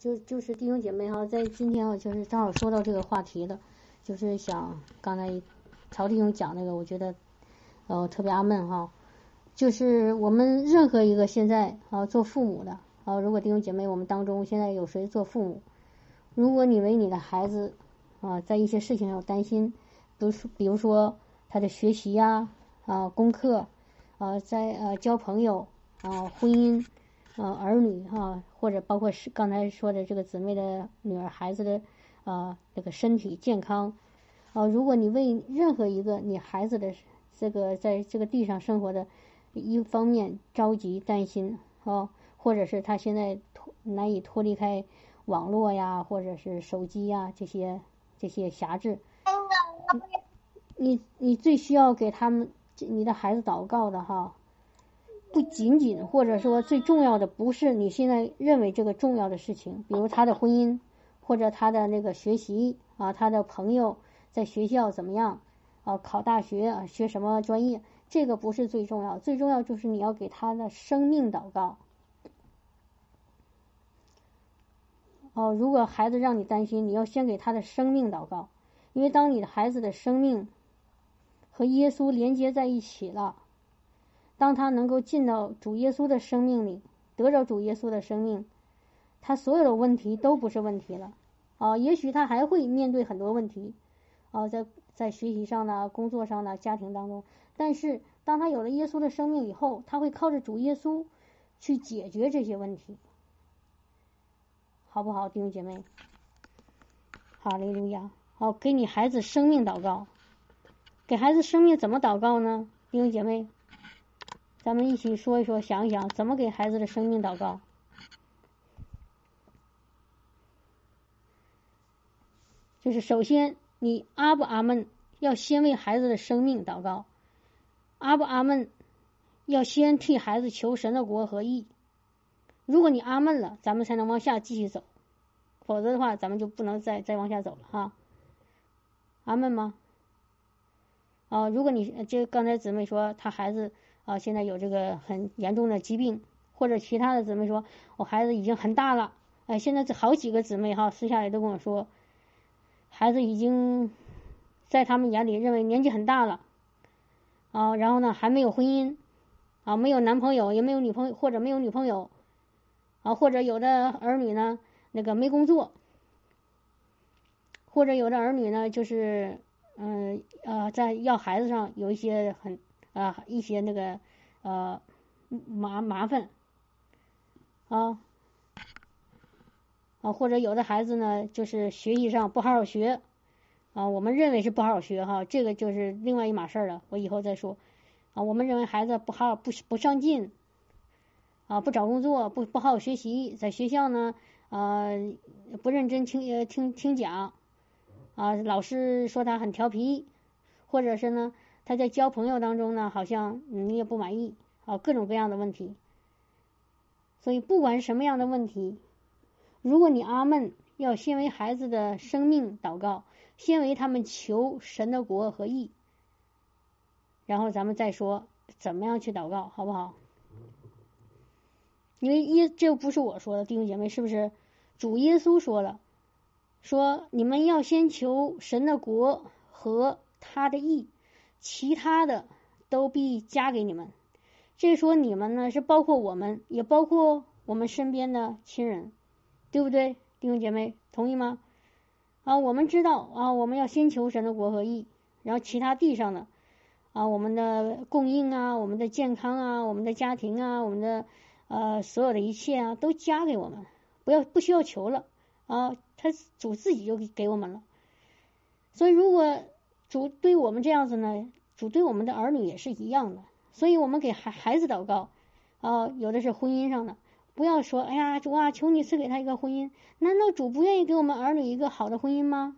就就是弟兄姐妹哈，在今天啊，就是正好说到这个话题的，就是想刚才曹弟兄讲那个，我觉得呃特别阿闷哈，就是我们任何一个现在啊做父母的啊，如果弟兄姐妹我们当中现在有谁做父母，如果你为你的孩子啊在一些事情上担心，比如说比如说他的学习呀啊功课啊在呃交朋友啊婚姻。呃，儿女哈，或者包括是刚才说的这个姊妹的女儿孩子的啊，这个身体健康啊，如果你为任何一个你孩子的这个在这个地上生活的一方面着急担心啊，或者是他现在脱难以脱离开网络呀，或者是手机呀这些这些辖制，你你最需要给他们你的孩子祷告的哈。不仅仅，或者说最重要的，不是你现在认为这个重要的事情，比如他的婚姻，或者他的那个学习啊，他的朋友在学校怎么样啊，考大学啊，学什么专业，这个不是最重要，最重要就是你要给他的生命祷告。哦，如果孩子让你担心，你要先给他的生命祷告，因为当你的孩子的生命和耶稣连接在一起了。当他能够进到主耶稣的生命里，得着主耶稣的生命，他所有的问题都不是问题了。啊，也许他还会面对很多问题，啊，在在学习上呢、工作上呢、家庭当中。但是，当他有了耶稣的生命以后，他会靠着主耶稣去解决这些问题，好不好，弟兄姐妹？哈利路亚！好，给你孩子生命祷告，给孩子生命怎么祷告呢，弟兄姐妹？咱们一起说一说，想一想怎么给孩子的生命祷告。就是首先，你阿不阿闷要先为孩子的生命祷告，阿不阿闷要先替孩子求神的国和义。如果你阿闷了，咱们才能往下继续走，否则的话，咱们就不能再再往下走了哈。阿闷吗？啊，如果你就刚才姊妹说他孩子。啊，现在有这个很严重的疾病，或者其他的姊妹说，我孩子已经很大了。哎，现在这好几个姊妹哈，私下里都跟我说，孩子已经在他们眼里认为年纪很大了。啊，然后呢，还没有婚姻，啊，没有男朋友，也没有女朋友，或者没有女朋友，啊，或者有的儿女呢，那个没工作，或者有的儿女呢，就是嗯呃，在要孩子上有一些很。啊，一些那个呃麻麻烦啊啊，或者有的孩子呢，就是学习上不好好学啊，我们认为是不好好学哈，这个就是另外一码事儿了，我以后再说啊。我们认为孩子不好不不上进啊，不找工作，不不好好学习，在学校呢啊不认真听听听讲啊，老师说他很调皮，或者是呢。他在交朋友当中呢，好像你也不满意啊，各种各样的问题。所以不管什么样的问题，如果你阿门，要先为孩子的生命祷告，先为他们求神的国和义，然后咱们再说怎么样去祷告，好不好？因为耶，这不是我说的，弟兄姐妹，是不是？主耶稣说了，说你们要先求神的国和他的义。其他的都必加给你们。这说你们呢，是包括我们，也包括我们身边的亲人，对不对，弟兄姐妹，同意吗？啊，我们知道啊，我们要先求神的国和义，然后其他地上的啊，我们的供应啊，我们的健康啊，我们的家庭啊，我们的呃所有的一切啊，都加给我们，不要不需要求了啊，他主自己就给我们了。所以如果。主对我们这样子呢，主对我们的儿女也是一样的，所以我们给孩孩子祷告啊，有的是婚姻上的，不要说哎呀主啊，求你赐给他一个婚姻，难道主不愿意给我们儿女一个好的婚姻吗？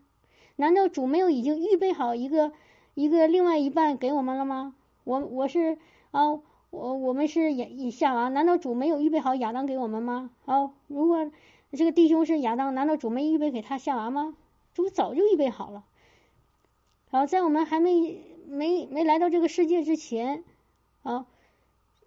难道主没有已经预备好一个一个另外一半给我们了吗？我我是啊，我我们是亚夏娃，难道主没有预备好亚当给我们吗？哦，如果这个弟兄是亚当，难道主没预备给他夏娃吗？主早就预备好了。好，在我们还没没没来到这个世界之前，啊，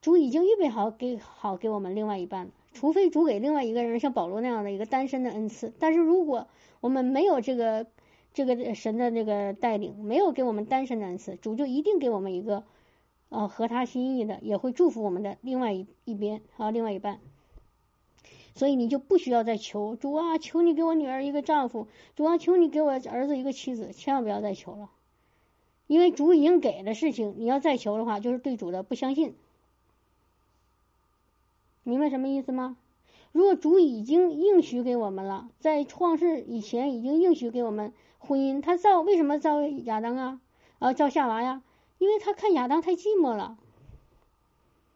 主已经预备好给好给我们另外一半了。除非主给另外一个人像保罗那样的一个单身的恩赐。但是如果我们没有这个这个神的这个带领，没有给我们单身的恩赐，主就一定给我们一个呃合他心意的，也会祝福我们的另外一一边啊，另外一半。所以你就不需要再求主啊，求你给我女儿一个丈夫，主啊，求你给我儿子一个妻子，千万不要再求了，因为主已经给的事情，你要再求的话，就是对主的不相信。明白什么意思吗？如果主已经应许给我们了，在创世以前已经应许给我们婚姻，他造为什么造亚当啊？啊，造夏娃呀？因为他看亚当太寂寞了，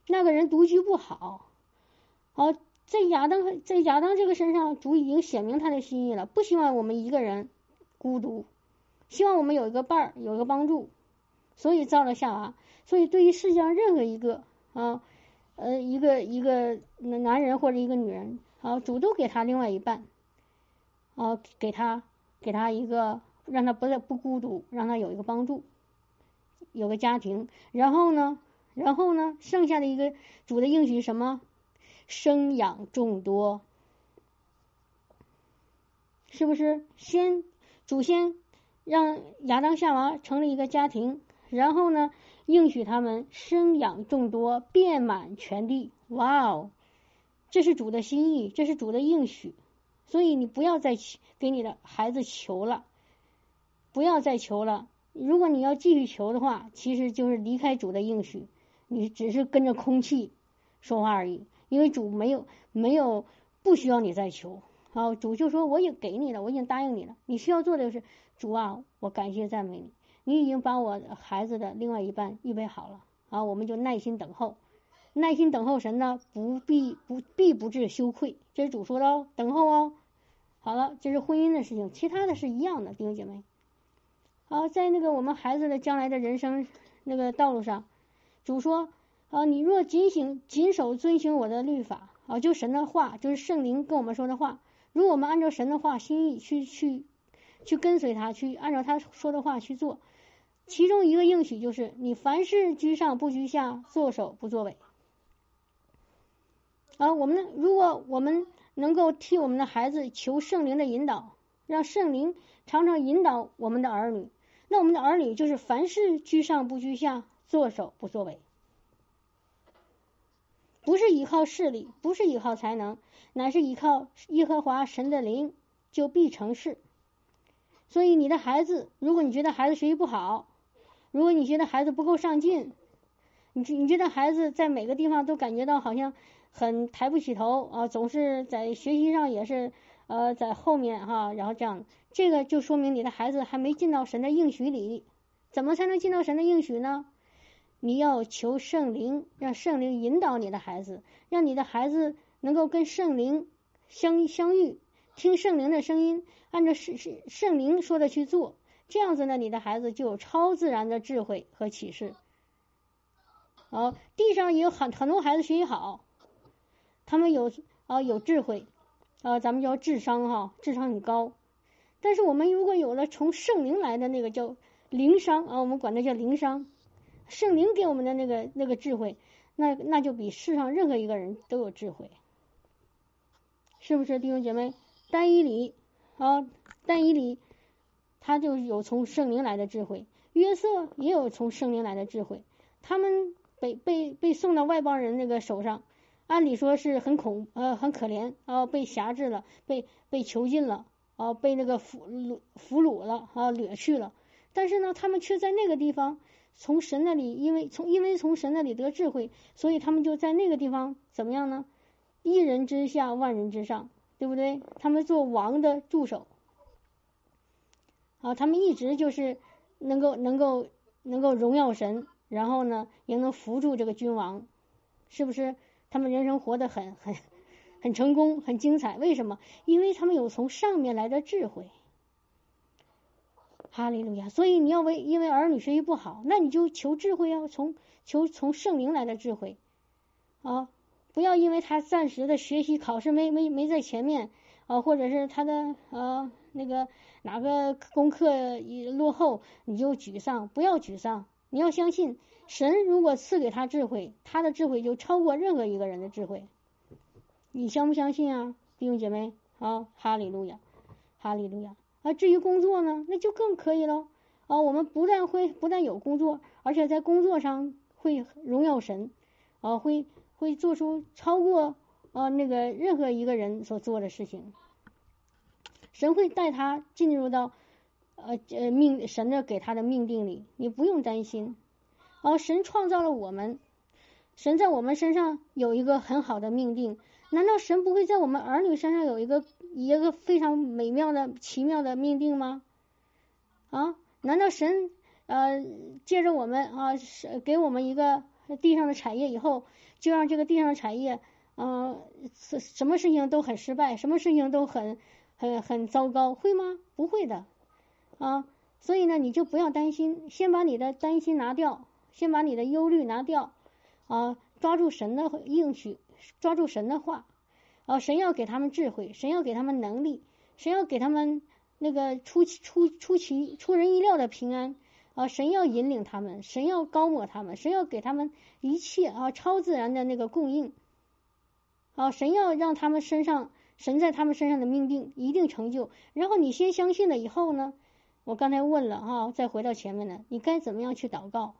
那个人独居不好，好。在亚当在亚当这个身上，主已经显明他的心意了，不希望我们一个人孤独，希望我们有一个伴儿，有一个帮助，所以造了夏娃。所以对于世界上任何一个啊呃一个一个男人或者一个女人啊，主动给他另外一半啊，给他给他一个让他不再不孤独，让他有一个帮助，有个家庭。然后呢，然后呢，剩下的一个主的应许什么？生养众多，是不是？先祖先让亚当夏娃成立一个家庭，然后呢，应许他们生养众多，遍满全地。哇哦，这是主的心意，这是主的应许。所以你不要再给你的孩子求了，不要再求了。如果你要继续求的话，其实就是离开主的应许，你只是跟着空气说话而已。因为主没有没有不需要你再求，好主就说我也给你了，我已经答应你了，你需要做的就是主啊，我感谢赞美你，你已经把我孩子的另外一半预备好了，啊，我们就耐心等候，耐心等候神呢，不必不必不致羞愧，这是主说的哦，等候哦，好了，这是婚姻的事情，其他的是一样的，弟兄姐妹，好，在那个我们孩子的将来的人生那个道路上，主说。啊，你若谨行、谨守、遵行我的律法啊，就神的话，就是圣灵跟我们说的话。如果我们按照神的话心意去去去跟随他，去按照他说的话去做，其中一个应许就是：你凡事居上不居下，作首不作尾。啊，我们如果我们能够替我们的孩子求圣灵的引导，让圣灵常常引导我们的儿女，那我们的儿女就是凡事居上不居下，作首不作尾。不是依靠势力，不是依靠才能，乃是依靠耶和华神的灵，就必成事。所以你的孩子，如果你觉得孩子学习不好，如果你觉得孩子不够上进，你你觉得孩子在每个地方都感觉到好像很抬不起头啊，总是在学习上也是呃在后面哈，然后这样，这个就说明你的孩子还没进到神的应许里。怎么才能进到神的应许呢？你要求圣灵，让圣灵引导你的孩子，让你的孩子能够跟圣灵相相遇，听圣灵的声音，按照圣圣圣灵说的去做，这样子呢，你的孩子就有超自然的智慧和启示。好，地上也有很很多孩子学习好，他们有啊有智慧啊，咱们叫智商哈，智商很高。但是我们如果有了从圣灵来的那个叫灵商啊，我们管它叫灵商。圣灵给我们的那个那个智慧，那那就比世上任何一个人都有智慧，是不是弟兄姐妹？单一里啊，单一里，他就有从圣灵来的智慧；约瑟也有从圣灵来的智慧。他们被被被送到外邦人那个手上，按理说是很恐呃很可怜啊，被辖制了，被被囚禁了啊，被那个俘虏俘虏了啊，掠去了。但是呢，他们却在那个地方。从神那里，因为从因为从神那里得智慧，所以他们就在那个地方怎么样呢？一人之下，万人之上，对不对？他们做王的助手，啊，他们一直就是能够能够能够荣耀神，然后呢，也能扶住这个君王，是不是？他们人生活得很很很成功，很精彩。为什么？因为他们有从上面来的智慧。哈利路亚！所以你要为因为儿女学习不好，那你就求智慧啊，从求从圣灵来的智慧啊，不要因为他暂时的学习考试没没没在前面啊，或者是他的呃那个哪个功课落后，你就沮丧。不要沮丧，你要相信神，如果赐给他智慧，他的智慧就超过任何一个人的智慧。你相不相信啊，弟兄姐妹？啊，哈利路亚，哈利路亚。啊，至于工作呢，那就更可以了。啊，我们不但会不但有工作，而且在工作上会荣耀神，啊，会会做出超过啊那个任何一个人所做的事情。神会带他进入到呃呃命神的给他的命定里，你不用担心。啊，神创造了我们，神在我们身上有一个很好的命定，难道神不会在我们儿女身上有一个一个非常美妙的奇妙的命定吗？啊？难道神呃借着我们啊是给我们一个地上的产业以后，就让这个地上的产业嗯什什么事情都很失败，什么事情都很很很糟糕，会吗？不会的啊，所以呢你就不要担心，先把你的担心拿掉，先把你的忧虑拿掉啊，抓住神的应许，抓住神的话啊，神要给他们智慧，神要给他们能力，神要给他们。那个出出出奇出人意料的平安啊！神要引领他们，神要高抹他们，神要给他们一切啊超自然的那个供应啊！神要让他们身上，神在他们身上的命定一定成就。然后你先相信了以后呢，我刚才问了啊，再回到前面呢，你该怎么样去祷告？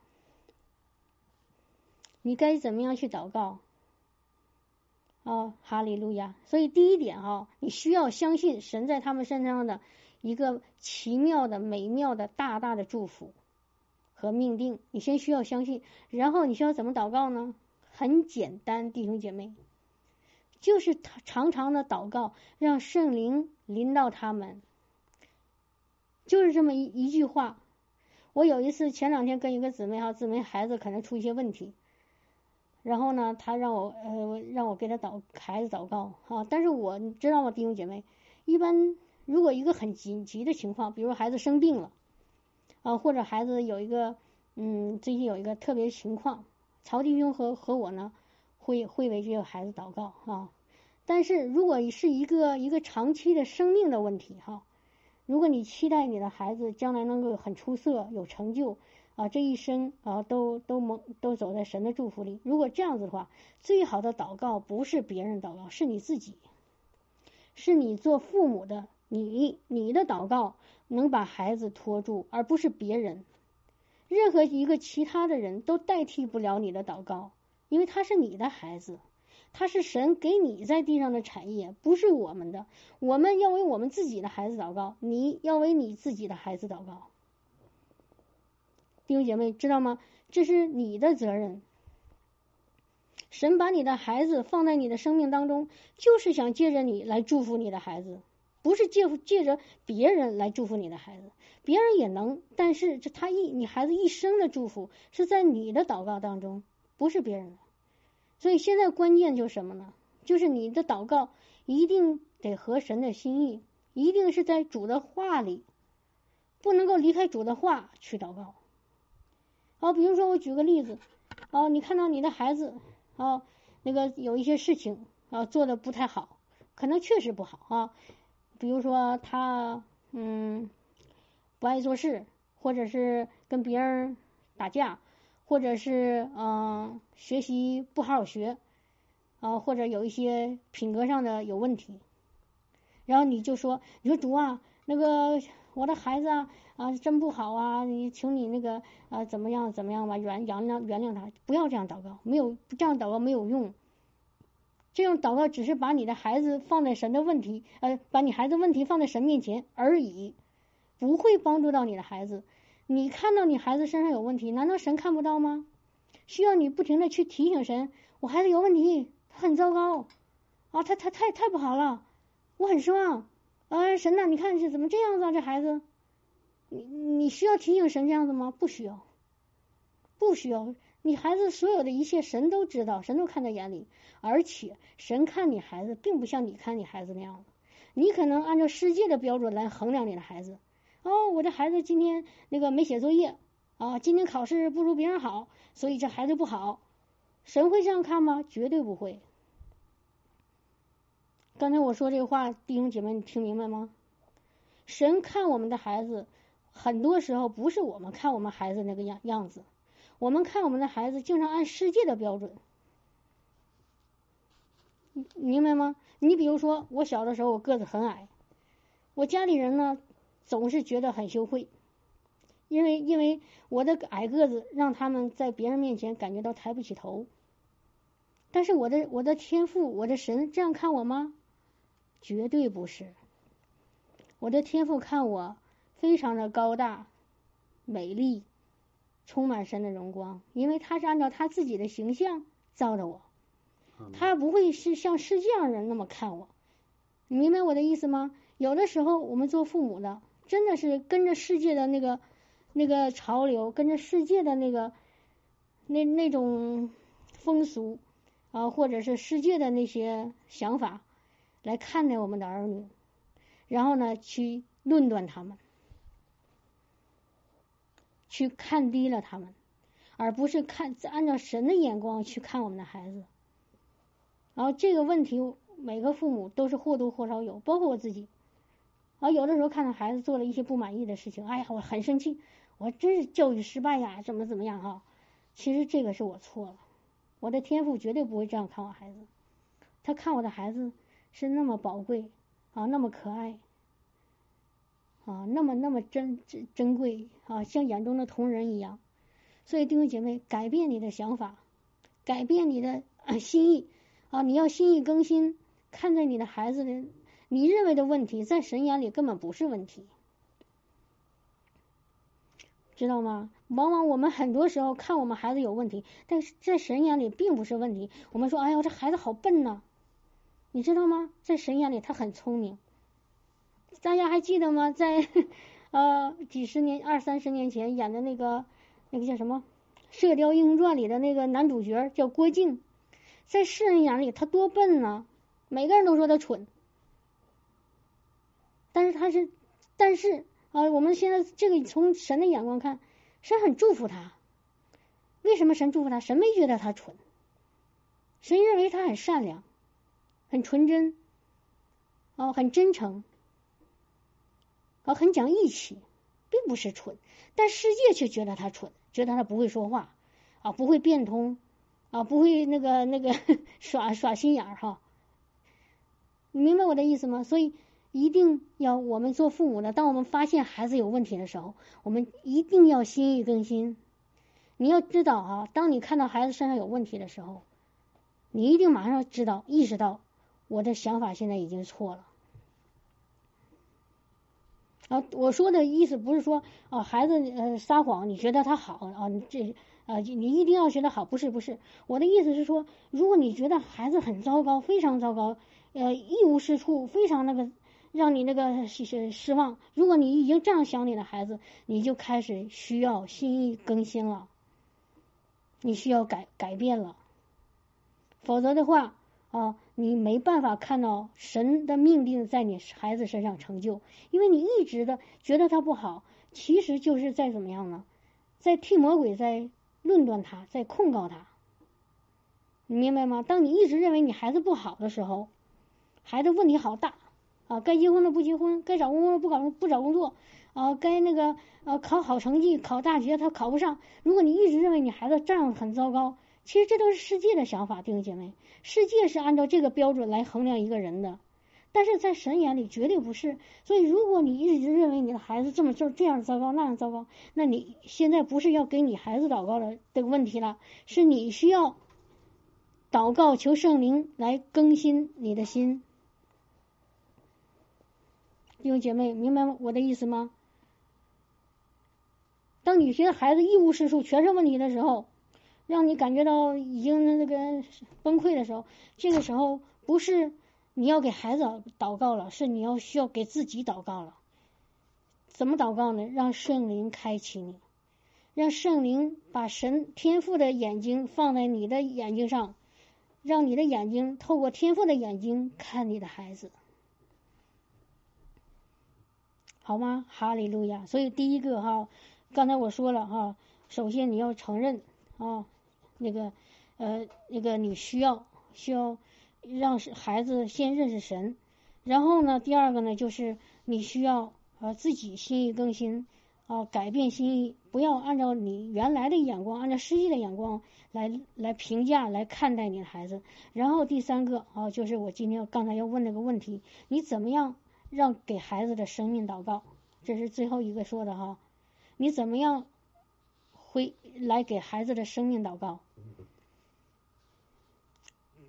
你该怎么样去祷告？啊，哈利路亚！所以第一点哈，你需要相信神在他们身上的。一个奇妙的、美妙的、大大的祝福和命定，你先需要相信，然后你需要怎么祷告呢？很简单，弟兄姐妹，就是常常的祷告，让圣灵临到他们，就是这么一一句话。我有一次前两天跟一个姊妹哈，姊妹孩子可能出一些问题，然后呢，他让我呃让我给他祷孩子祷告啊，但是我你知道吗，弟兄姐妹，一般。如果一个很紧急的情况，比如孩子生病了，啊，或者孩子有一个，嗯，最近有一个特别情况，曹弟兄和和我呢，会会为这个孩子祷告啊。但是如果是一个一个长期的生命的问题哈，如果你期待你的孩子将来能够很出色、有成就啊，这一生啊都都蒙都走在神的祝福里，如果这样子的话，最好的祷告不是别人祷告，是你自己，是你做父母的。你你的祷告能把孩子托住，而不是别人。任何一个其他的人都代替不了你的祷告，因为他是你的孩子，他是神给你在地上的产业，不是我们的。我们要为我们自己的孩子祷告，你要为你自己的孩子祷告。弟兄姐妹，知道吗？这是你的责任。神把你的孩子放在你的生命当中，就是想借着你来祝福你的孩子。不是借借着别人来祝福你的孩子，别人也能，但是这他一你孩子一生的祝福是在你的祷告当中，不是别人的。所以现在关键就是什么呢？就是你的祷告一定得合神的心意，一定是在主的话里，不能够离开主的话去祷告。好，比如说我举个例子，啊，你看到你的孩子啊，那个有一些事情啊做的不太好，可能确实不好啊。比如说他嗯不爱做事，或者是跟别人打架，或者是嗯学习不好好学啊，或者有一些品格上的有问题，然后你就说你说主啊，那个我的孩子啊啊真不好啊，你请你那个啊怎么样怎么样吧，原原谅原谅他，不要这样祷告，没有这样祷告没有用。这样祷告只是把你的孩子放在神的问题，呃，把你孩子问题放在神面前而已，不会帮助到你的孩子。你看到你孩子身上有问题，难道神看不到吗？需要你不停的去提醒神，我孩子有问题，他很糟糕啊，他他太太不好了，我很失望。啊，神呐，你看是怎么这样子啊？这孩子，你你需要提醒神这样子吗？不需要，不需要。你孩子所有的一切，神都知道，神都看在眼里，而且神看你孩子，并不像你看你孩子那样。你可能按照世界的标准来衡量你的孩子。哦，我这孩子今天那个没写作业啊，今天考试不如别人好，所以这孩子不好。神会这样看吗？绝对不会。刚才我说这个话，弟兄姐妹，你听明白吗？神看我们的孩子，很多时候不是我们看我们孩子那个样样子。我们看我们的孩子，经常按世界的标准，明白吗？你比如说，我小的时候我个子很矮，我家里人呢总是觉得很羞愧，因为因为我的矮个子让他们在别人面前感觉到抬不起头。但是我的我的天赋，我的神这样看我吗？绝对不是。我的天赋看我非常的高大、美丽，充满神的荣光，因为他是按照他自己的形象造的我。他不会是像世界上人那么看我，你明白我的意思吗？有的时候我们做父母的，真的是跟着世界的那个那个潮流，跟着世界的那个那那种风俗啊，或者是世界的那些想法来看待我们的儿女，然后呢，去论断他们，去看低了他们，而不是看按照神的眼光去看我们的孩子。然后这个问题，每个父母都是或多或少有，包括我自己。啊，有的时候看到孩子做了一些不满意的事情，哎呀，我很生气，我真是教育失败呀，怎么怎么样哈？其实这个是我错了，我的天赋绝对不会这样看我孩子。他看我的孩子是那么宝贵啊，那么可爱啊，那么那么珍珍珍贵啊，像眼中的同人一样。所以弟兄姐妹，改变你的想法，改变你的心意。啊！你要心意更新，看待你的孩子的，你认为的问题，在神眼里根本不是问题，知道吗？往往我们很多时候看我们孩子有问题，但是在神眼里并不是问题。我们说：“哎呀，这孩子好笨呐！”你知道吗？在神眼里他很聪明。大家还记得吗？在呃几十年、二三十年前演的那个那个叫什么《射雕英雄传》里的那个男主角叫郭靖。在世人眼里，他多笨呢！每个人都说他蠢，但是他是，但是啊，我们现在这个从神的眼光看，神很祝福他。为什么神祝福他？神没觉得他蠢，神认为他很善良，很纯真，哦，很真诚，啊，很讲义气，并不是蠢。但世界却觉得他蠢，觉得他不会说话，啊，不会变通。啊，不会那个那个耍耍心眼儿哈，你明白我的意思吗？所以一定要我们做父母的，当我们发现孩子有问题的时候，我们一定要心意更新。你要知道啊，当你看到孩子身上有问题的时候，你一定马上知道意识到我的想法现在已经错了。啊，我说的意思不是说啊，孩子呃撒谎，你觉得他好啊，你这。啊，你一定要学得好，不是不是，我的意思是说，如果你觉得孩子很糟糕，非常糟糕，呃，一无是处，非常那个让你那个失失望，如果你已经这样想你的孩子，你就开始需要心意更新了，你需要改改变了，否则的话啊，你没办法看到神的命定在你孩子身上成就，因为你一直的觉得他不好，其实就是在怎么样呢，在替魔鬼在。论断他，在控告他，你明白吗？当你一直认为你孩子不好的时候，孩子问题好大啊！该结婚了不结婚，该找工作不搞不找工作啊！该那个呃考好成绩，考大学他考不上。如果你一直认为你孩子这样很糟糕，其实这都是世界的想法，弟兄姐妹，世界是按照这个标准来衡量一个人的。但是在神眼里绝对不是，所以如果你一直认为你的孩子这么这这样糟糕那样糟糕，那你现在不是要给你孩子祷告的这个问题了，是你需要祷告求圣灵来更新你的心。弟兄姐妹，明白我的意思吗？当你觉得孩子一无是处、全是问题的时候，让你感觉到已经那个崩溃的时候，这个时候不是。你要给孩子祷告了，是你要需要给自己祷告了。怎么祷告呢？让圣灵开启你，让圣灵把神天赋的眼睛放在你的眼睛上，让你的眼睛透过天赋的眼睛看你的孩子，好吗？哈利路亚！所以第一个哈，刚才我说了哈，首先你要承认啊，那个呃，那个你需要需要。让孩子先认识神，然后呢，第二个呢，就是你需要呃自己心意更新啊，改变心意，不要按照你原来的眼光，按照世界的眼光来来评价、来看待你的孩子。然后第三个啊，就是我今天刚才要问那个问题：你怎么样让给孩子的生命祷告？这是最后一个说的哈。你怎么样会来给孩子的生命祷告？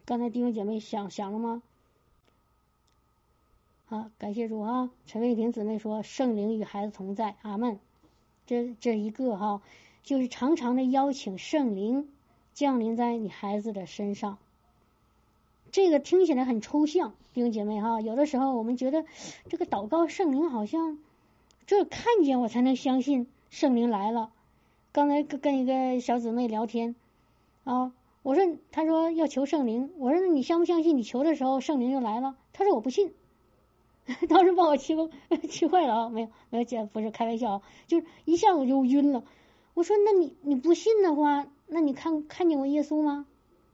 刚才弟兄姐妹想想了吗？好，感谢主啊！陈卫婷姊妹说：“圣灵与孩子同在，阿门。”这这一个哈，就是常常的邀请圣灵降临在你孩子的身上。这个听起来很抽象，弟兄姐妹哈，有的时候我们觉得这个祷告圣灵好像这看见我才能相信圣灵来了。刚才跟跟一个小姊妹聊天啊，我说他说要求圣灵，我说那你相不相信你求的时候圣灵就来了？他说我不信。当时把我气 气坏了啊！没有没有姐，不是开玩笑，就是一下我就晕了。我说那你你不信的话，那你看看见过耶稣吗？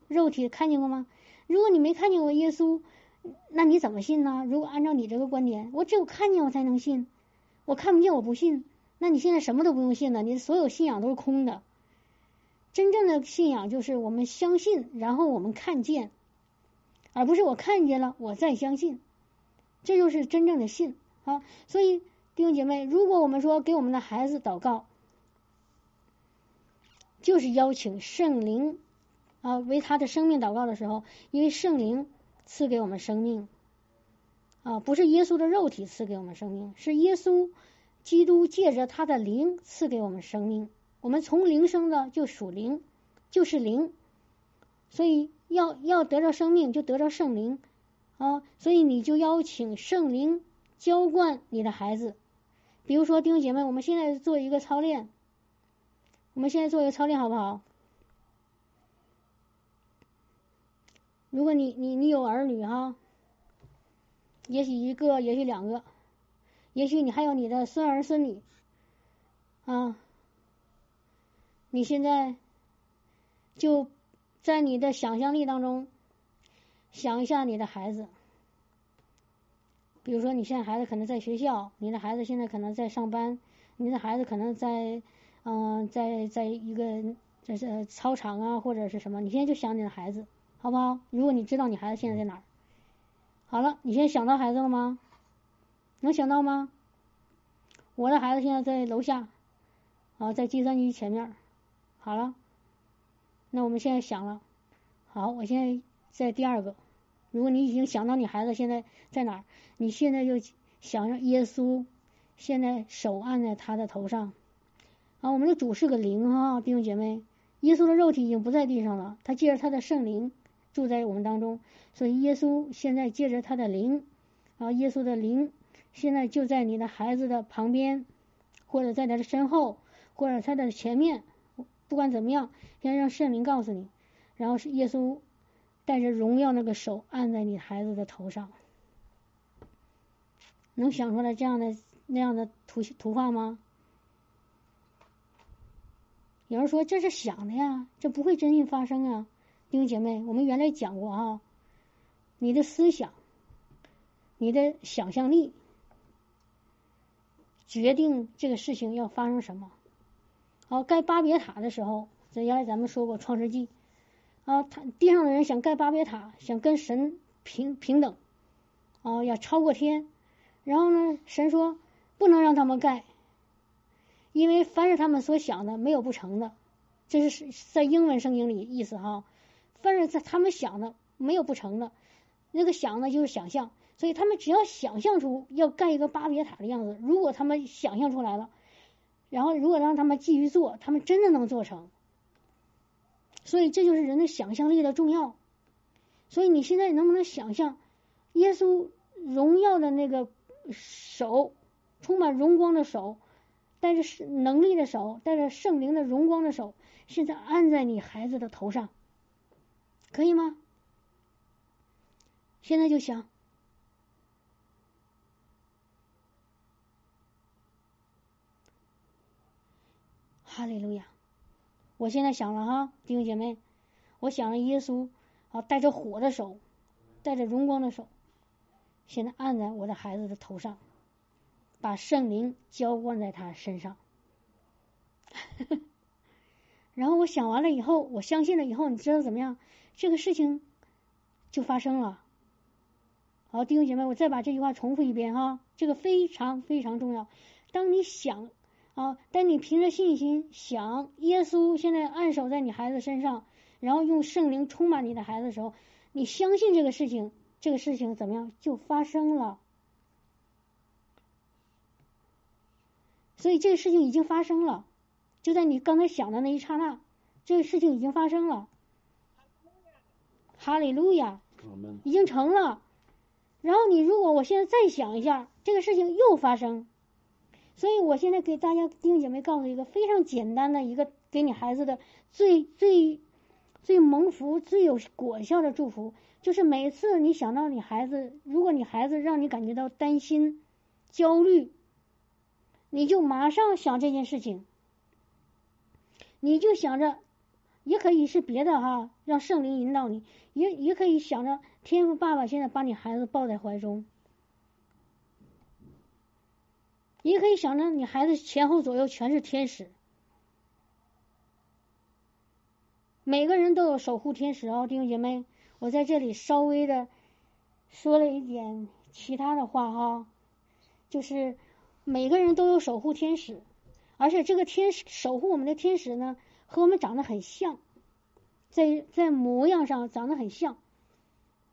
肉体看见过吗？如果你没看见过耶稣，那你怎么信呢？如果按照你这个观点，我只有看见我才能信，我看不见我不信。那你现在什么都不用信了，你所有信仰都是空的。真正的信仰就是我们相信，然后我们看见，而不是我看见了我再相信。这就是真正的信啊！所以弟兄姐妹，如果我们说给我们的孩子祷告，就是邀请圣灵啊为他的生命祷告的时候，因为圣灵赐给我们生命啊，不是耶稣的肉体赐给我们生命，是耶稣基督借着他的灵赐给我们生命。我们从灵生的就属灵，就是灵，所以要要得到生命，就得到圣灵。啊，所以你就邀请圣灵浇灌你的孩子。比如说弟兄姐妹，我们现在做一个操练，我们现在做一个操练好不好？如果你你你有儿女哈，也许一个，也许两个，也许你还有你的孙儿孙女啊，你现在就在你的想象力当中。想一下你的孩子，比如说你现在孩子可能在学校，你的孩子现在可能在上班，你的孩子可能在嗯在在一个这是操场啊或者是什么，你现在就想你的孩子，好不好？如果你知道你孩子现在在哪儿，好了，你现在想到孩子了吗？能想到吗？我的孩子现在在楼下，啊，在计算机前面，好了，那我们现在想了，好，我现在在第二个。如果你已经想到你孩子现在在哪儿，你现在就想让耶稣现在手按在他的头上。啊，我们的主是个灵啊，弟兄姐妹，耶稣的肉体已经不在地上了，他借着他的圣灵住在我们当中，所以耶稣现在借着他的灵，啊，耶稣的灵现在就在你的孩子的旁边，或者在他的身后，或者他的前面，不管怎么样，先让圣灵告诉你，然后是耶稣。带着荣耀那个手按在你孩子的头上，能想出来这样的那样的图图画吗？有人说这是想的呀，这不会真心发生啊！弟兄姐妹，我们原来讲过啊，你的思想、你的想象力决定这个事情要发生什么。好，盖巴别塔的时候，这原来咱们说过《创世纪》。啊，他地上的人想盖巴别塔，想跟神平平等，哦，要超过天。然后呢，神说不能让他们盖，因为凡是他们所想的，没有不成的。这是在英文圣经里意思哈。凡是在他们想的，没有不成的。那个想的就是想象，所以他们只要想象出要盖一个巴别塔的样子，如果他们想象出来了，然后如果让他们继续做，他们真的能做成。所以这就是人的想象力的重要。所以你现在能不能想象，耶稣荣耀的那个手，充满荣光的手，带着能力的手，带着圣灵的荣光的手，现在按在你孩子的头上，可以吗？现在就想，哈利路亚。我现在想了哈，弟兄姐妹，我想了耶稣啊，带着火的手，带着荣光的手，现在按在我的孩子的头上，把圣灵浇灌在他身上。然后我想完了以后，我相信了以后，你知道怎么样？这个事情就发生了。好，弟兄姐妹，我再把这句话重复一遍哈，这个非常非常重要。当你想啊，但你凭着信心想耶稣现在按手在你孩子身上，然后用圣灵充满你的孩子的时候，你相信这个事情，这个事情怎么样就发生了？所以这个事情已经发生了，就在你刚才想的那一刹那，这个事情已经发生了。哈利路亚，已经成了。然后你如果我现在再想一下，这个事情又发生。所以我现在给大家弟兄姐妹告诉一个非常简单的一个给你孩子的最最最蒙福、最有果效的祝福，就是每次你想到你孩子，如果你孩子让你感觉到担心、焦虑。你就马上想这件事情，你就想着，也可以是别的哈，让圣灵引导你，也也可以想着天父爸爸现在把你孩子抱在怀中，你可以想着你孩子前后左右全是天使，每个人都有守护天使哦，弟兄姐妹，我在这里稍微的说了一点其他的话哈，就是。每个人都有守护天使，而且这个天使守护我们的天使呢，和我们长得很像，在在模样上长得很像。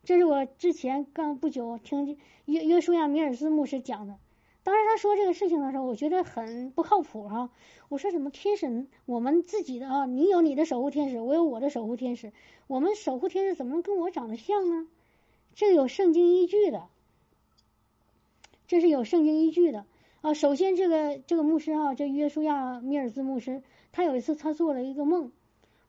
这是我之前刚不久听约约书亚米尔斯牧师讲的。当时他说这个事情的时候，我觉得很不靠谱哈。我说怎么天神我们自己的啊？你有你的守护天使，我有我的守护天使，我们守护天使怎么能跟我长得像呢？这有圣经依据的，这是有圣经依据的。啊，首先这个这个牧师啊，这约书亚米尔兹牧师，他有一次他做了一个梦，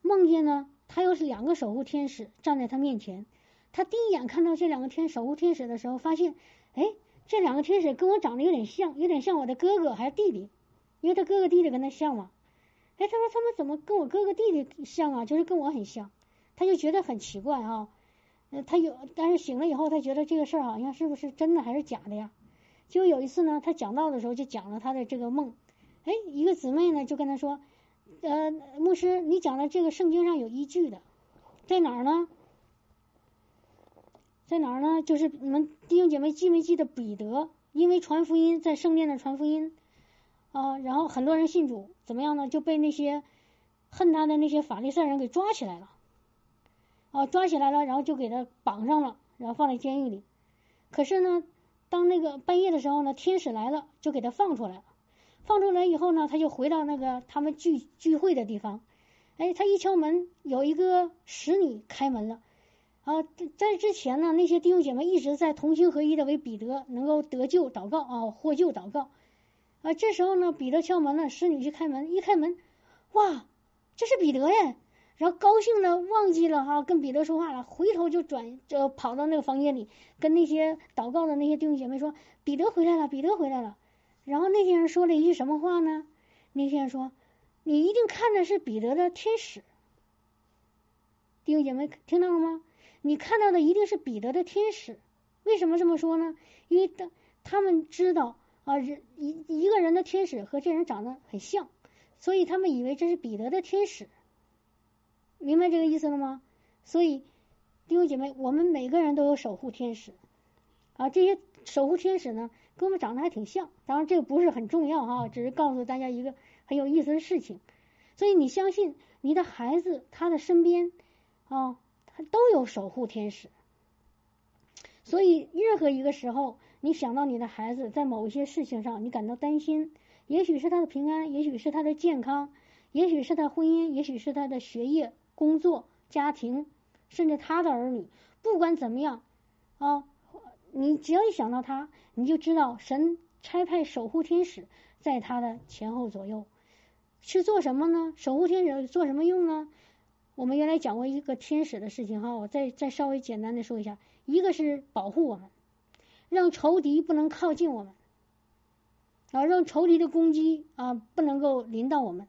梦见呢，他又是两个守护天使站在他面前，他第一眼看到这两个天守护天使的时候，发现，哎，这两个天使跟我长得有点像，有点像我的哥哥还是弟弟，因为他哥哥弟弟跟他像嘛，哎，他说他们怎么跟我哥哥弟弟像啊？就是跟我很像，他就觉得很奇怪啊，他有，但是醒了以后，他觉得这个事儿好像是不是真的还是假的呀？就有一次呢，他讲到的时候就讲了他的这个梦，哎，一个姊妹呢就跟他说，呃，牧师，你讲的这个圣经上有依据的，在哪儿呢？在哪儿呢？就是你们弟兄姐妹记没记得彼得？因为传福音在圣殿的传福音啊，然后很多人信主，怎么样呢？就被那些恨他的那些法利赛人给抓起来了，啊，抓起来了，然后就给他绑上了，然后放在监狱里。可是呢？当那个半夜的时候呢，天使来了，就给他放出来了。放出来以后呢，他就回到那个他们聚聚会的地方。哎，他一敲门，有一个使女开门了。啊，在之前呢，那些弟兄姐妹一直在同心合一的为彼得能够得救祷告啊，获救祷告。啊，这时候呢，彼得敲门了，使女去开门，一开门，哇，这是彼得耶！然后高兴的忘记了哈跟彼得说话了，回头就转就跑到那个房间里，跟那些祷告的那些弟兄姐妹说：“彼得回来了，彼得回来了。”然后那些人说了一句什么话呢？那些人说：“你一定看的是彼得的天使。”弟兄姐妹听到了吗？你看到的一定是彼得的天使。为什么这么说呢？因为他他们知道啊人一一个人的天使和这人长得很像，所以他们以为这是彼得的天使。明白这个意思了吗？所以弟兄姐妹，我们每个人都有守护天使啊。这些守护天使呢，跟我们长得还挺像。当然，这个不是很重要哈，只是告诉大家一个很有意思的事情。所以你相信你的孩子，他的身边啊，他都有守护天使。所以任何一个时候，你想到你的孩子在某一些事情上，你感到担心，也许是他的平安，也许是他的健康，也许是他婚姻，也许是他的学业。工作、家庭，甚至他的儿女，不管怎么样啊，你只要一想到他，你就知道神差派守护天使在他的前后左右，是做什么呢？守护天使做什么用呢？我们原来讲过一个天使的事情哈，我再再稍微简单的说一下，一个是保护我们，让仇敌不能靠近我们，啊，让仇敌的攻击啊不能够临到我们。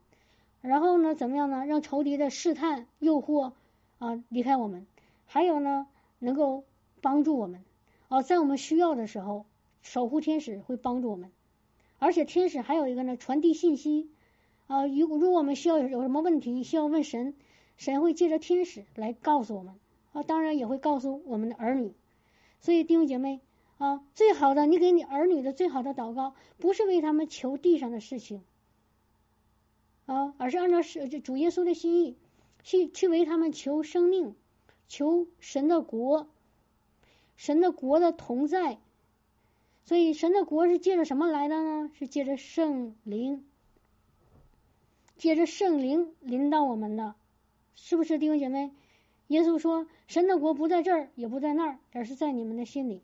然后呢，怎么样呢？让仇敌的试探、诱惑啊离开我们，还有呢，能够帮助我们啊，在我们需要的时候，守护天使会帮助我们。而且天使还有一个呢，传递信息啊，如如果我们需要有什么问题需要问神，神会借着天使来告诉我们啊，当然也会告诉我们的儿女。所以弟兄姐妹啊，最好的你给你儿女的最好的祷告，不是为他们求地上的事情啊，而是按照是主耶稣的心意去去为他们求生命，求神的国，神的国的同在。所以神的国是借着什么来的呢？是借着圣灵，借着圣灵临到我们的，是不是弟兄姐妹？耶稣说：“神的国不在这儿，也不在那儿，而是在你们的心里。”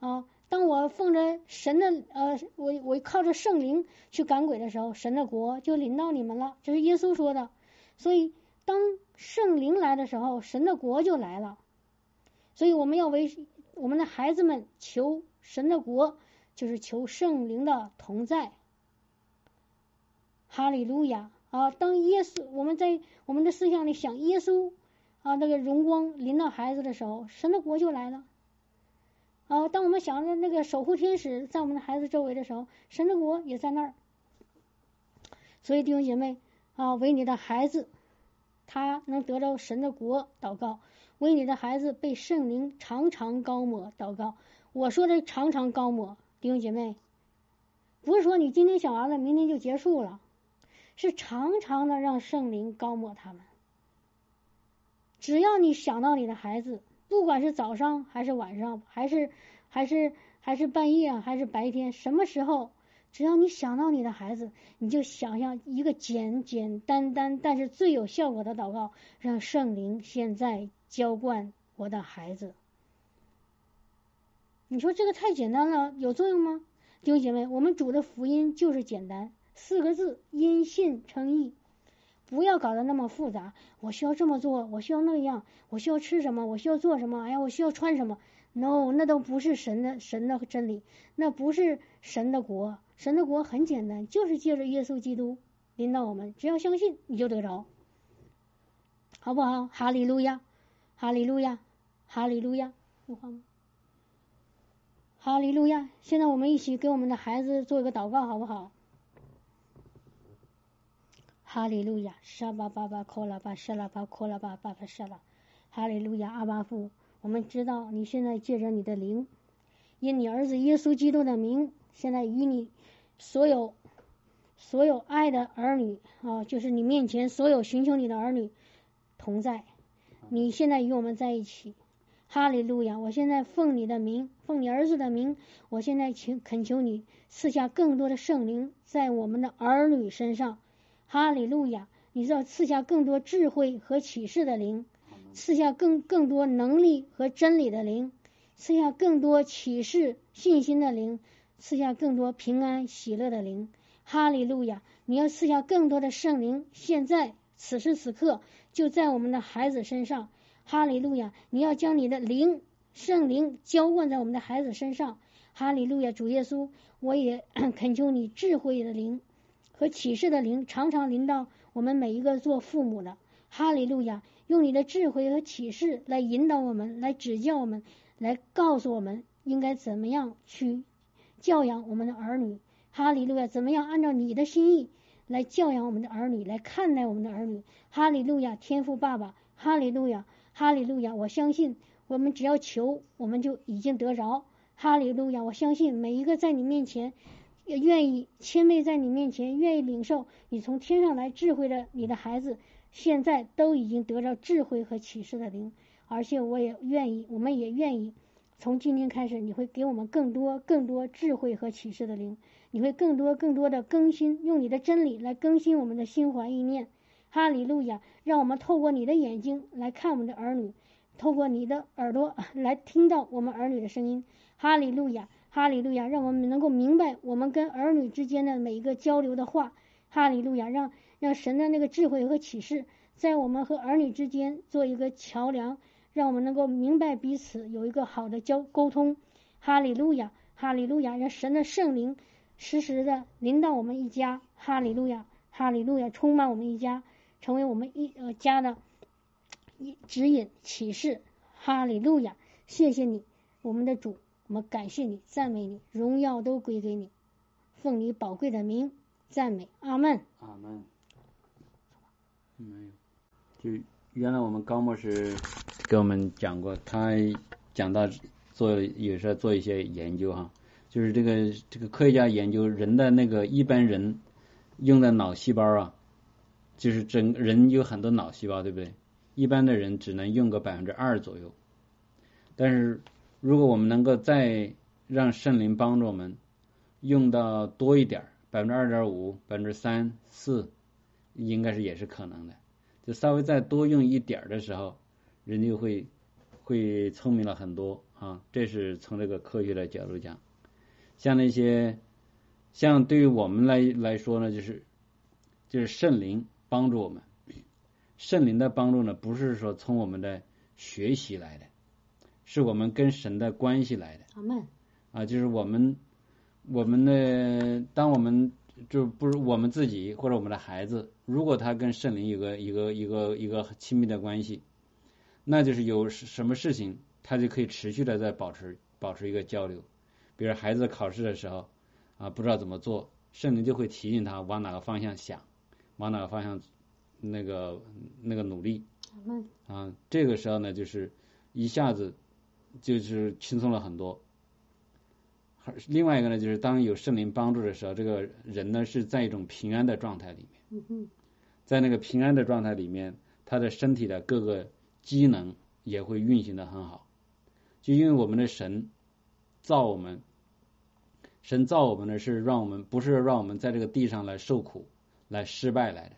啊，当我奉着神的呃，我我靠着圣灵去赶鬼的时候，神的国就临到你们了。这是耶稣说的。所以当圣灵来的时候，神的国就来了。所以我们要为我们的孩子们求。神的国就是求圣灵的同在，哈利路亚啊！当耶稣我们在我们的思想里想耶稣啊，那个荣光临到孩子的时候，神的国就来了。啊，当我们想着那个守护天使在我们的孩子周围的时候，神的国也在那儿。所以弟兄姐妹啊，为你的孩子他能得到神的国祷告，为你的孩子被圣灵常常高抹祷告。我说的常常高抹，弟兄姐妹，不是说你今天想完了，明天就结束了，是常常的让圣灵高抹他们。只要你想到你的孩子，不管是早上还是晚上，还是还是还是半夜还是白天，什么时候，只要你想到你的孩子，你就想象一个简简单单但是最有效果的祷告，让圣灵现在浇灌我的孩子。你说这个太简单了，有作用吗？弟兄姐妹，我们主的福音就是简单，四个字：因信称义。不要搞得那么复杂。我需要这么做，我需要那样，我需要吃什么，我需要做什么？哎呀，我需要穿什么？No，那都不是神的神的真理，那不是神的国。神的国很简单，就是借着耶稣基督领导我们，只要相信你就得着，好不好？哈利路亚，哈利路亚，哈利路亚，有话吗？哈利路亚！现在我们一起给我们的孩子做一个祷告，好不好？哈利路亚！沙巴巴巴科拉巴沙拉巴科拉巴巴巴沙拉！哈利路亚！阿巴父，我们知道你现在借着你的灵，因你儿子耶稣基督的名，现在与你所有所有爱的儿女啊，就是你面前所有寻求你的儿女同在。你现在与我们在一起。哈利路亚！我现在奉你的名，奉你儿子的名，我现在请恳求你赐下更多的圣灵在我们的儿女身上。哈利路亚！你知道赐下更多智慧和启示的灵，赐下更更多能力和真理的灵，赐下更多启示信心的灵，赐下更多平安喜乐的灵。哈利路亚！你要赐下更多的圣灵，现在此时此刻就在我们的孩子身上。哈利路亚！你要将你的灵、圣灵浇灌在我们的孩子身上。哈利路亚！主耶稣，我也 恳求你智慧的灵和启示的灵，常常临到我们每一个做父母的。哈利路亚！用你的智慧和启示来引导我们，来指教我们，来告诉我们应该怎么样去教养我们的儿女。哈利路亚！怎么样按照你的心意来教养我们的儿女，来看待我们的儿女？哈利路亚！天赋爸爸，哈利路亚！哈利路亚！我相信我们只要求，我们就已经得着。哈利路亚！我相信每一个在你面前也愿意谦卑在你面前愿意领受你从天上来智慧的你的孩子，现在都已经得着智慧和启示的灵。而且我也愿意，我们也愿意从今天开始，你会给我们更多更多智慧和启示的灵，你会更多更多的更新，用你的真理来更新我们的心怀意念。哈利路亚！让我们透过你的眼睛来看我们的儿女，透过你的耳朵 来听到我们儿女的声音。哈利路亚！哈利路亚！让我们能够明白我们跟儿女之间的每一个交流的话。哈利路亚！让让神的那个智慧和启示在我们和儿女之间做一个桥梁，让我们能够明白彼此，有一个好的交沟通。哈利路亚！哈利路亚！让神的圣灵时时的临到我们一家。哈利路亚！哈利路亚！充满我们一家。成为我们一呃家的指引启示，哈利路亚！谢谢你，我们的主，我们感谢你，赞美你，荣耀都归给你，奉你宝贵的名，赞美。阿门。阿门。没有，就原来我们高牧师给我们讲过，他讲到做有时候做一些研究哈，就是这个这个科学家研究人的那个一般人用的脑细胞啊，就是整人有很多脑细胞，对不对？一般的人只能用个百分之二左右，但是如果我们能够再让圣灵帮助我们用到多一点，百分之二点五、百分之三四，应该是也是可能的。就稍微再多用一点的时候，人就会会聪明了很多啊。这是从这个科学的角度讲。像那些像对于我们来来说呢，就是就是圣灵帮助我们。圣灵的帮助呢，不是说从我们的学习来的，是我们跟神的关系来的。阿门。啊，就是我们，我们的，当我们就不是我们自己或者我们的孩子，如果他跟圣灵有个一个一个一个亲密的关系，那就是有什么事情，他就可以持续的在保持保持一个交流。比如孩子考试的时候啊，不知道怎么做，圣灵就会提醒他往哪个方向想，往哪个方向。那个那个努力啊，这个时候呢，就是一下子就是轻松了很多。另外一个呢，就是当有圣灵帮助的时候，这个人呢是在一种平安的状态里面。在那个平安的状态里面，他的身体的各个机能也会运行的很好。就因为我们的神造我们，神造我们呢是让我们不是让我们在这个地上来受苦、来失败来的。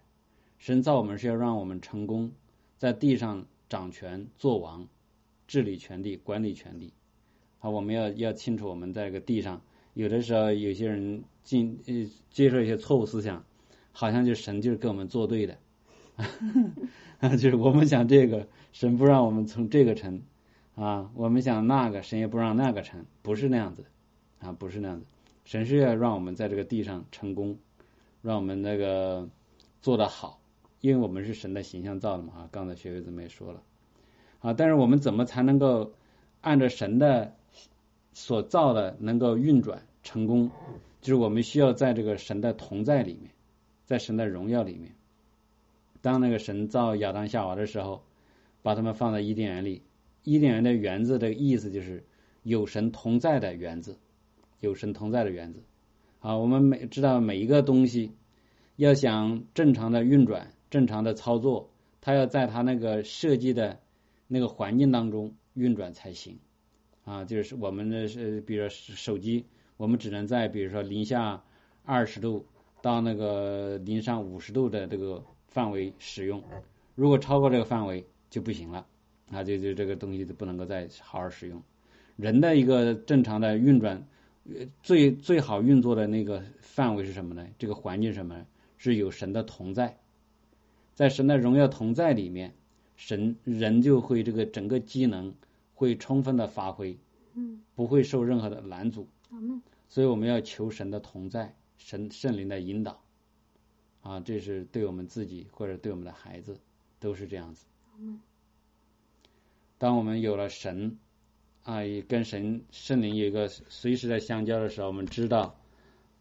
神造我们是要让我们成功，在地上掌权做王，治理权利，管理权利。好，我们要要清楚，我们在这个地上，有的时候有些人进呃接受一些错误思想，好像就神就是跟我们作对的，啊 就是我们想这个，神不让我们从这个成啊，我们想那个，神也不让那个成，不是那样子啊，不是那样子，神是要让我们在这个地上成功，让我们那个做得好。因为我们是神的形象造的嘛，啊，刚才学友姊妹说了，啊，但是我们怎么才能够按照神的所造的能够运转成功？就是我们需要在这个神的同在里面，在神的荣耀里面。当那个神造亚当夏娃的时候，把他们放在伊甸园里，伊甸园的园子的意思就是有神同在的园子，有神同在的园子。啊，我们每知道每一个东西要想正常的运转。正常的操作，它要在它那个设计的那个环境当中运转才行啊。就是我们的是，比如说手机，我们只能在比如说零下二十度到那个零上五十度的这个范围使用，如果超过这个范围就不行了啊，就就这个东西就不能够再好好使用。人的一个正常的运转，最最好运作的那个范围是什么呢？这个环境什么？是有神的同在。在神的荣耀同在里面，神人就会这个整个机能会充分的发挥，嗯，不会受任何的拦阻。嗯，所以我们要求神的同在，神圣灵的引导，啊，这是对我们自己或者对我们的孩子都是这样子。嗯，当我们有了神，啊，也跟神圣灵有一个随时的相交的时候，我们知道。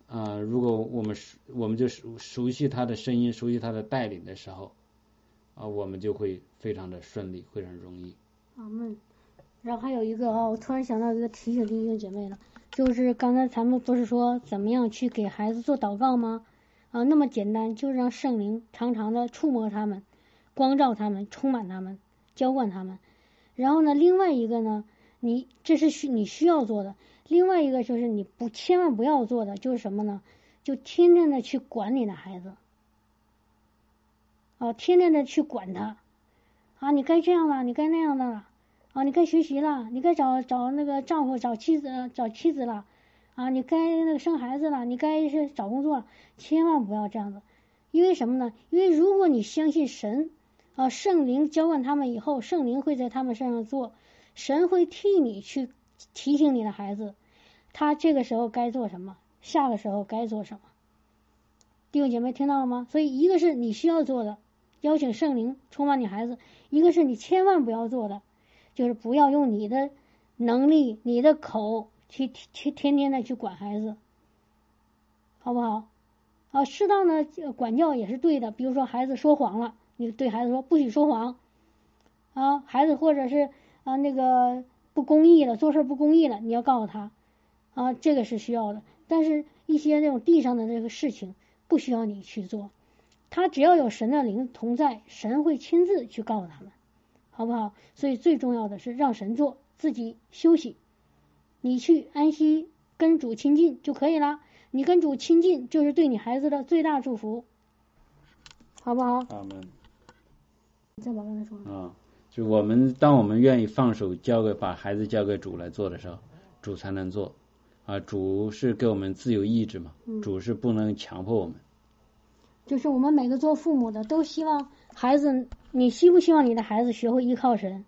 啊，如果我们熟，我们就熟熟悉他的声音，熟悉他的带领的时候，啊，我们就会非常的顺利，非常容易。阿门。然后还有一个啊，我突然想到一个提醒弟兄姐妹了，就是刚才咱们不是说怎么样去给孩子做祷告吗？啊，那么简单，就是让圣灵常常的触摸他们，光照他们，充满他们，浇灌他们。然后呢，另外一个呢，你这是需你需要做的。另外一个就是你不千万不要做的就是什么呢？就天天的去管你的孩子，啊，天天的去管他，啊，你该这样了，你该那样的了，啊，你该学习了，你该找找那个丈夫，找妻子，找妻子了，啊，你该那个生孩子了，你该是找工作了，千万不要这样子，因为什么呢？因为如果你相信神，啊，圣灵浇灌他们以后，圣灵会在他们身上做，神会替你去提醒你的孩子。他这个时候该做什么？下个时候该做什么？弟兄姐妹听到了吗？所以一个是你需要做的，邀请圣灵充满你孩子；一个是你千万不要做的，就是不要用你的能力、你的口去去天天的去管孩子，好不好？啊，适当的管教也是对的。比如说孩子说谎了，你对孩子说不许说谎啊。孩子或者是啊那个不公义了，做事不公义了，你要告诉他啊，这个是需要的。但是，一些那种地上的这个事情不需要你去做，他只要有神的灵同在，神会亲自去告诉他们，好不好？所以最重要的是让神做，自己休息，你去安息跟主亲近就可以了。你跟主亲近，就是对你孩子的最大祝福，好不好？阿门。你再把刚才说。啊，就我们当我们愿意放手交给把孩子交给主来做的时候，主才能做。啊，主是给我们自由意志嘛，主是不能强迫我们。就是我们每个做父母的都希望孩子，你希不希望你的孩子学会依靠神？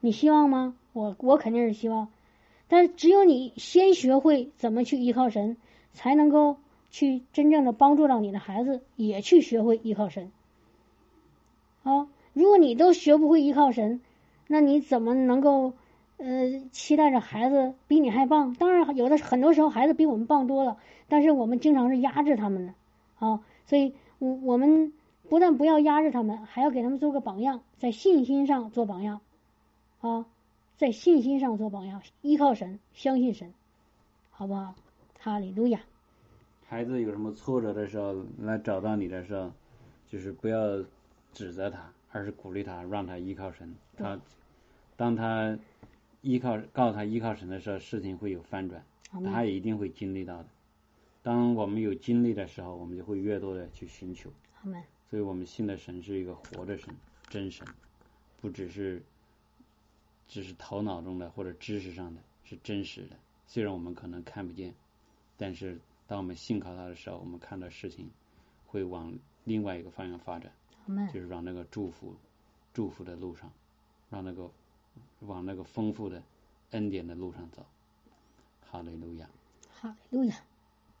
你希望吗？我我肯定是希望，但是只有你先学会怎么去依靠神。才能够去真正的帮助到你的孩子，也去学会依靠神。啊，如果你都学不会依靠神，那你怎么能够呃期待着孩子比你还棒？当然，有的很多时候孩子比我们棒多了，但是我们经常是压制他们的啊。所以，我我们不但不要压制他们，还要给他们做个榜样，在信心上做榜样啊，在信心上做榜样，依靠神，相信神，好不好？哈利路亚。孩子有什么挫折的时候来找到你的时候，就是不要指责他，而是鼓励他，让他依靠神。他当他依靠告诉他依靠神的时候，事情会有翻转，他也一定会经历到的。当我们有经历的时候，我们就会越多的去寻求。所以我们信的神是一个活的神，真神，不只是只是头脑中的或者知识上的，是真实的。虽然我们可能看不见。但是，当我们信靠他的时候，我们看到事情会往另外一个方向发展，就是往那个祝福、祝福的路上，让那个往那个丰富的恩典的路上走。哈利路亚，哈利路亚。